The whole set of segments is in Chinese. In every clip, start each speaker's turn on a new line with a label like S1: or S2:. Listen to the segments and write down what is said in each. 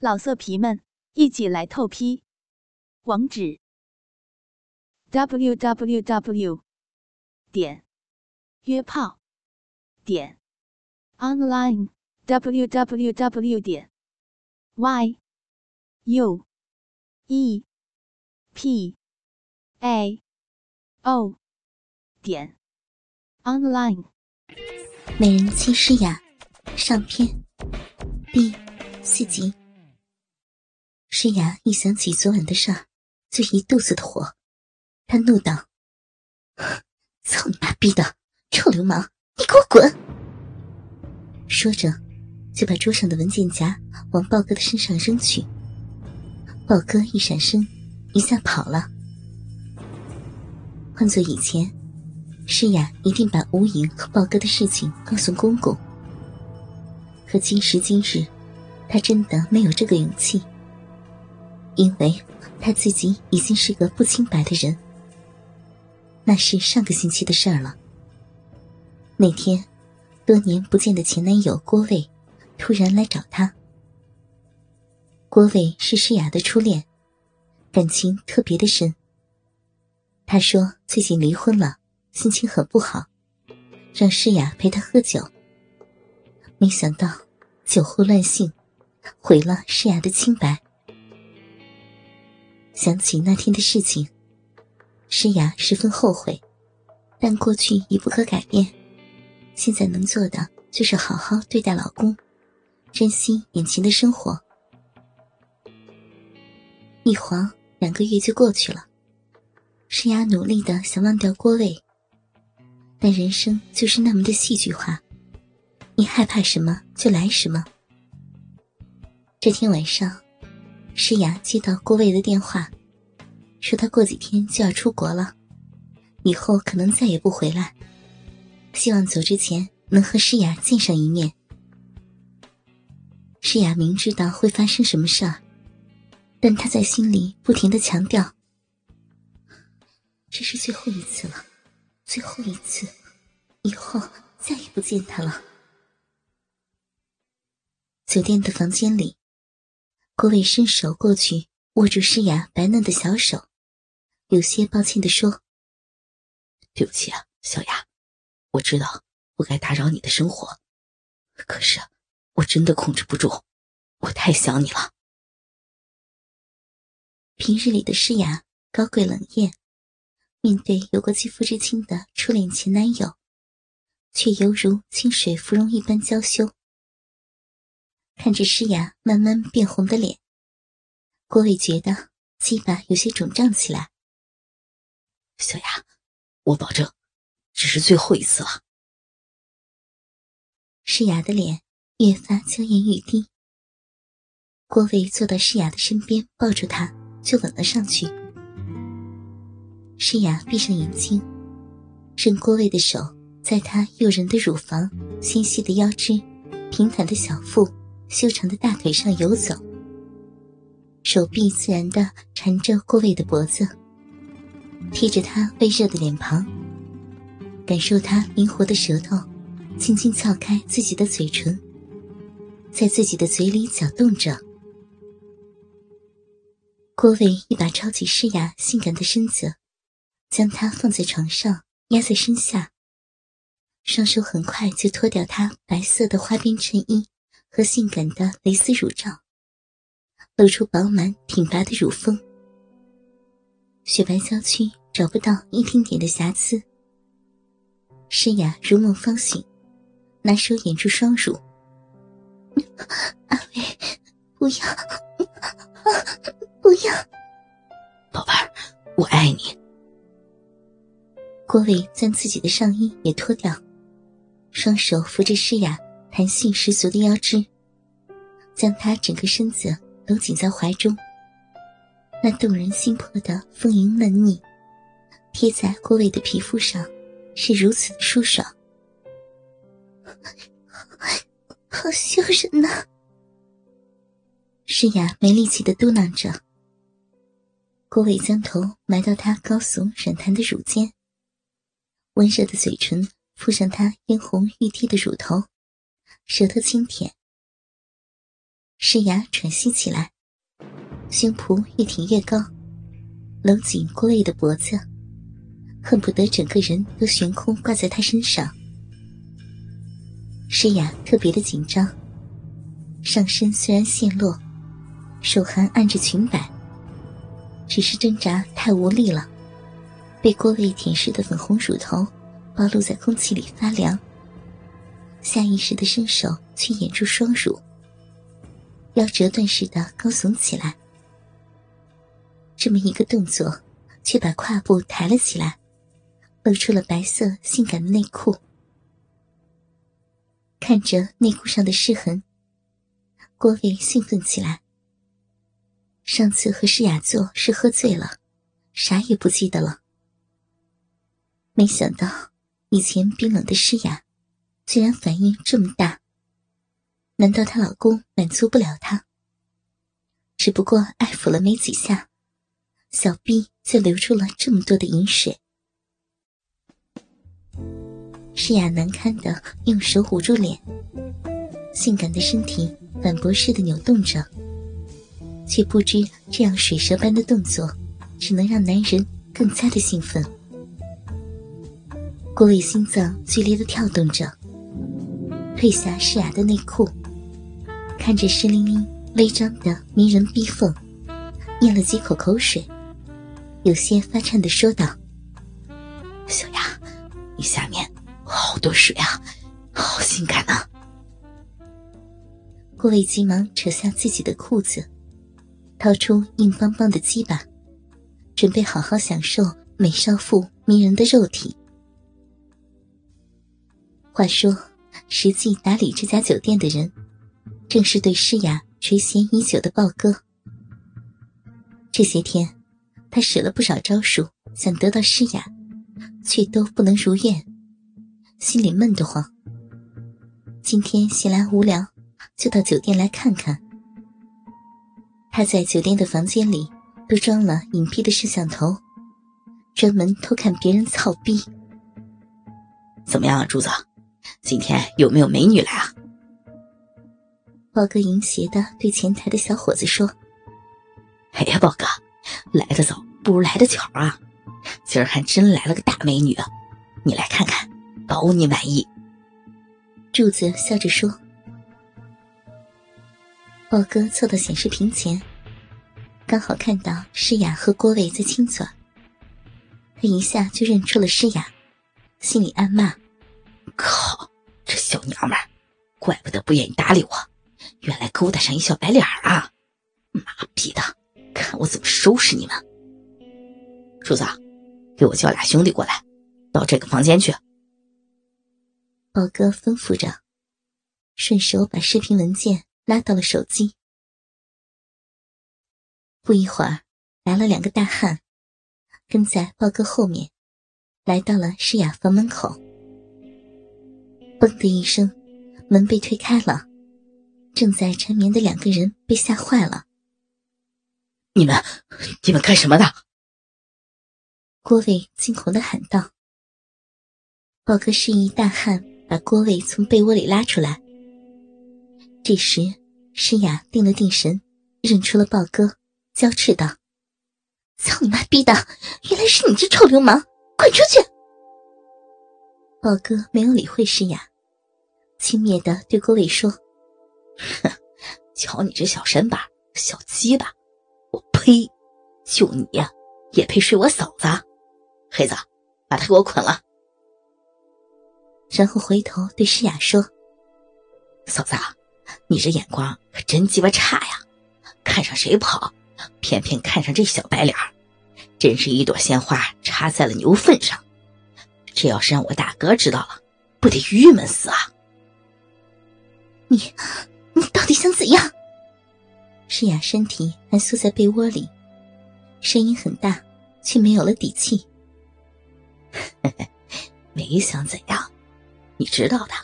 S1: 老色皮们，一起来透批！网址：w w w 点约炮点 online w w w 点 y u e p a o 点 online。
S2: 美人妻诗雅上篇第四集。诗雅一想起昨晚的事儿，就一肚子的火。她怒道：“操你妈逼的，臭流氓，你给我滚！”说着，就把桌上的文件夹往豹哥的身上扔去。豹哥一闪身，一下跑了。换做以前，诗雅一定把吴影和豹哥的事情告诉公公。可今时今日，她真的没有这个勇气。因为他自己已经是个不清白的人，那是上个星期的事儿了。那天，多年不见的前男友郭卫突然来找他。郭卫是诗雅的初恋，感情特别的深。他说最近离婚了，心情很不好，让诗雅陪他喝酒。没想到酒后乱性，毁了诗雅的清白。想起那天的事情，诗雅十分后悔，但过去已不可改变。现在能做的就是好好对待老公，珍惜眼前的生活。一晃两个月就过去了，诗雅努力的想忘掉郭伟，但人生就是那么的戏剧化，你害怕什么就来什么。这天晚上。诗雅接到郭卫的电话，说他过几天就要出国了，以后可能再也不回来。希望走之前能和诗雅见上一面。诗雅明知道会发生什么事儿，但她在心里不停的强调：“这是最后一次了，最后一次，以后再也不见他了。”酒店的房间里。郭伟伸手过去，握住诗雅白嫩的小手，有些抱歉的说：“
S3: 对不起啊，小雅，我知道不该打扰你的生活，可是我真的控制不住，我太想你了。”
S2: 平日里的诗雅高贵冷艳，面对有过肌肤之亲的初恋前男友，却犹如清水芙蓉一般娇羞。看着诗雅慢慢变红的脸，郭伟觉得鸡巴有些肿胀起来。
S3: 小雅，我保证，这是最后一次了。
S2: 诗雅的脸越发娇艳欲滴。郭伟坐到诗雅的身边，抱住她就吻了上去。诗雅闭上眼睛，任郭伟的手在她诱人的乳房、纤细的腰肢、平坦的小腹。修长的大腿上游走，手臂自然的缠着郭伟的脖子，贴着他微热的脸庞，感受他灵活的舌头轻轻撬开自己的嘴唇，在自己的嘴里搅动着。郭伟一把抄起诗雅性感的身子，将她放在床上，压在身下，双手很快就脱掉她白色的花边衬衣。和性感的蕾丝乳罩，露出饱满挺拔的乳峰，雪白娇躯找不到一丁点的瑕疵。诗雅如梦方醒，拿手掩住双乳。阿伟，不要，不要，
S3: 宝贝儿，我爱你。
S2: 郭伟将自己的上衣也脱掉，双手扶着诗雅。弹性十足的腰肢，将她整个身子搂紧在怀中。那动人心魄的丰盈嫩腻，贴在郭伟的皮肤上，是如此的舒爽。好羞人呐！诗雅没力气的嘟囔着。郭伟将头埋到她高耸软弹的乳尖，温热的嘴唇附上她嫣红欲滴的乳头。舌头轻舔，诗雅喘息起来，胸脯越挺越高，搂紧郭卫的脖子，恨不得整个人都悬空挂在他身上。诗雅特别的紧张，上身虽然陷落，手还按着裙摆，只是挣扎太无力了，被郭卫舔舐的粉红乳头暴露在空气里发凉。下意识的伸手去掩住双乳，腰折断似的高耸起来。这么一个动作，却把胯部抬了起来，露出了白色性感的内裤。看着内裤上的湿痕，郭伟兴奋起来。上次和诗雅做是喝醉了，啥也不记得了。没想到以前冰冷的诗雅。居然反应这么大，难道她老公满足不了她？只不过爱抚了没几下，小臂就流出了这么多的饮水。诗雅难堪的用手捂住脸，性感的身体反驳似的扭动着，却不知这样水蛇般的动作，只能让男人更加的兴奋。郭伟心脏剧烈的跳动着。褪下诗雅的内裤，看着湿淋淋、微张的迷人逼缝，咽了几口口水，有些发颤的说道：“
S3: 小雅，你下面好多水啊，好性感啊！”
S2: 郭伟急忙扯下自己的裤子，掏出硬邦邦的鸡巴，准备好好享受美少妇迷人的肉体。话说。实际打理这家酒店的人，正是对诗雅垂涎已久的豹哥。这些天，他使了不少招数，想得到诗雅，却都不能如愿，心里闷得慌。今天闲来无聊，就到酒店来看看。他在酒店的房间里都装了隐蔽的摄像头，专门偷看别人操逼。
S3: 怎么样啊，柱子？今天有没有美女来啊？
S2: 豹哥淫邪的对前台的小伙子说：“
S3: 哎呀，豹哥，来的早不如来的巧啊！今儿还真来了个大美女，你来看看，保你满意。”
S2: 柱子笑着说。豹哥凑到显示屏前，刚好看到诗雅和郭伟在亲嘴，他一下就认出了诗雅，心里暗骂。
S3: 靠！这小娘们，怪不得不愿意搭理我，原来勾搭上一小白脸啊！妈逼的，看我怎么收拾你们！柱子，给我叫俩兄弟过来，到这个房间去。
S2: 宝哥吩咐着，顺手把视频文件拉到了手机。不一会儿，来了两个大汉，跟在豹哥后面，来到了诗雅房门口。嘣的一声，门被推开了，正在缠绵的两个人被吓坏了。
S3: 你们，你们干什么的？
S2: 郭伟惊恐的喊道。豹哥示意大汉把郭伟从被窝里拉出来。这时，诗雅定了定神，认出了豹哥，娇斥道：“操你妈逼的！原来是你这臭流氓，滚出去！”豹哥没有理会诗雅，轻蔑的对郭伟说：“
S3: 哼，瞧你这小身板，小鸡巴，我呸！就你呀，也配睡我嫂子？黑子，把他给我捆了。”
S2: 然后回头对诗雅说：“
S3: 嫂子，你这眼光可真鸡巴差呀！看上谁跑，偏偏看上这小白脸真是一朵鲜花插在了牛粪上。”这要是让我大哥知道了，不得郁闷死啊！
S2: 你，你到底想怎样？诗雅身体还缩在被窝里，声音很大，却没有了底气。
S3: 没想怎样，你知道的，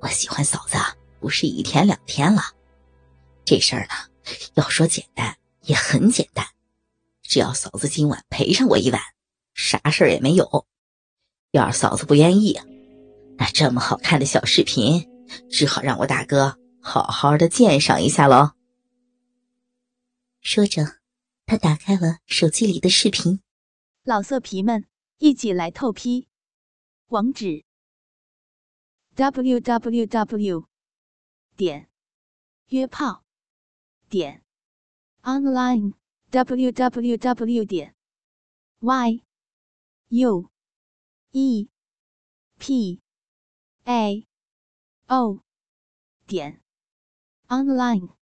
S3: 我喜欢嫂子不是一天两天了。这事儿呢，要说简单也很简单，只要嫂子今晚陪上我一晚，啥事儿也没有。要是嫂子不愿意，那这么好看的小视频，只好让我大哥好好的鉴赏一下喽。
S2: 说着，他打开了手机里的视频。
S1: 老色皮们，一起来透批！网址：w w w 点约炮点 online w w w 点 y u e p a o 点 online。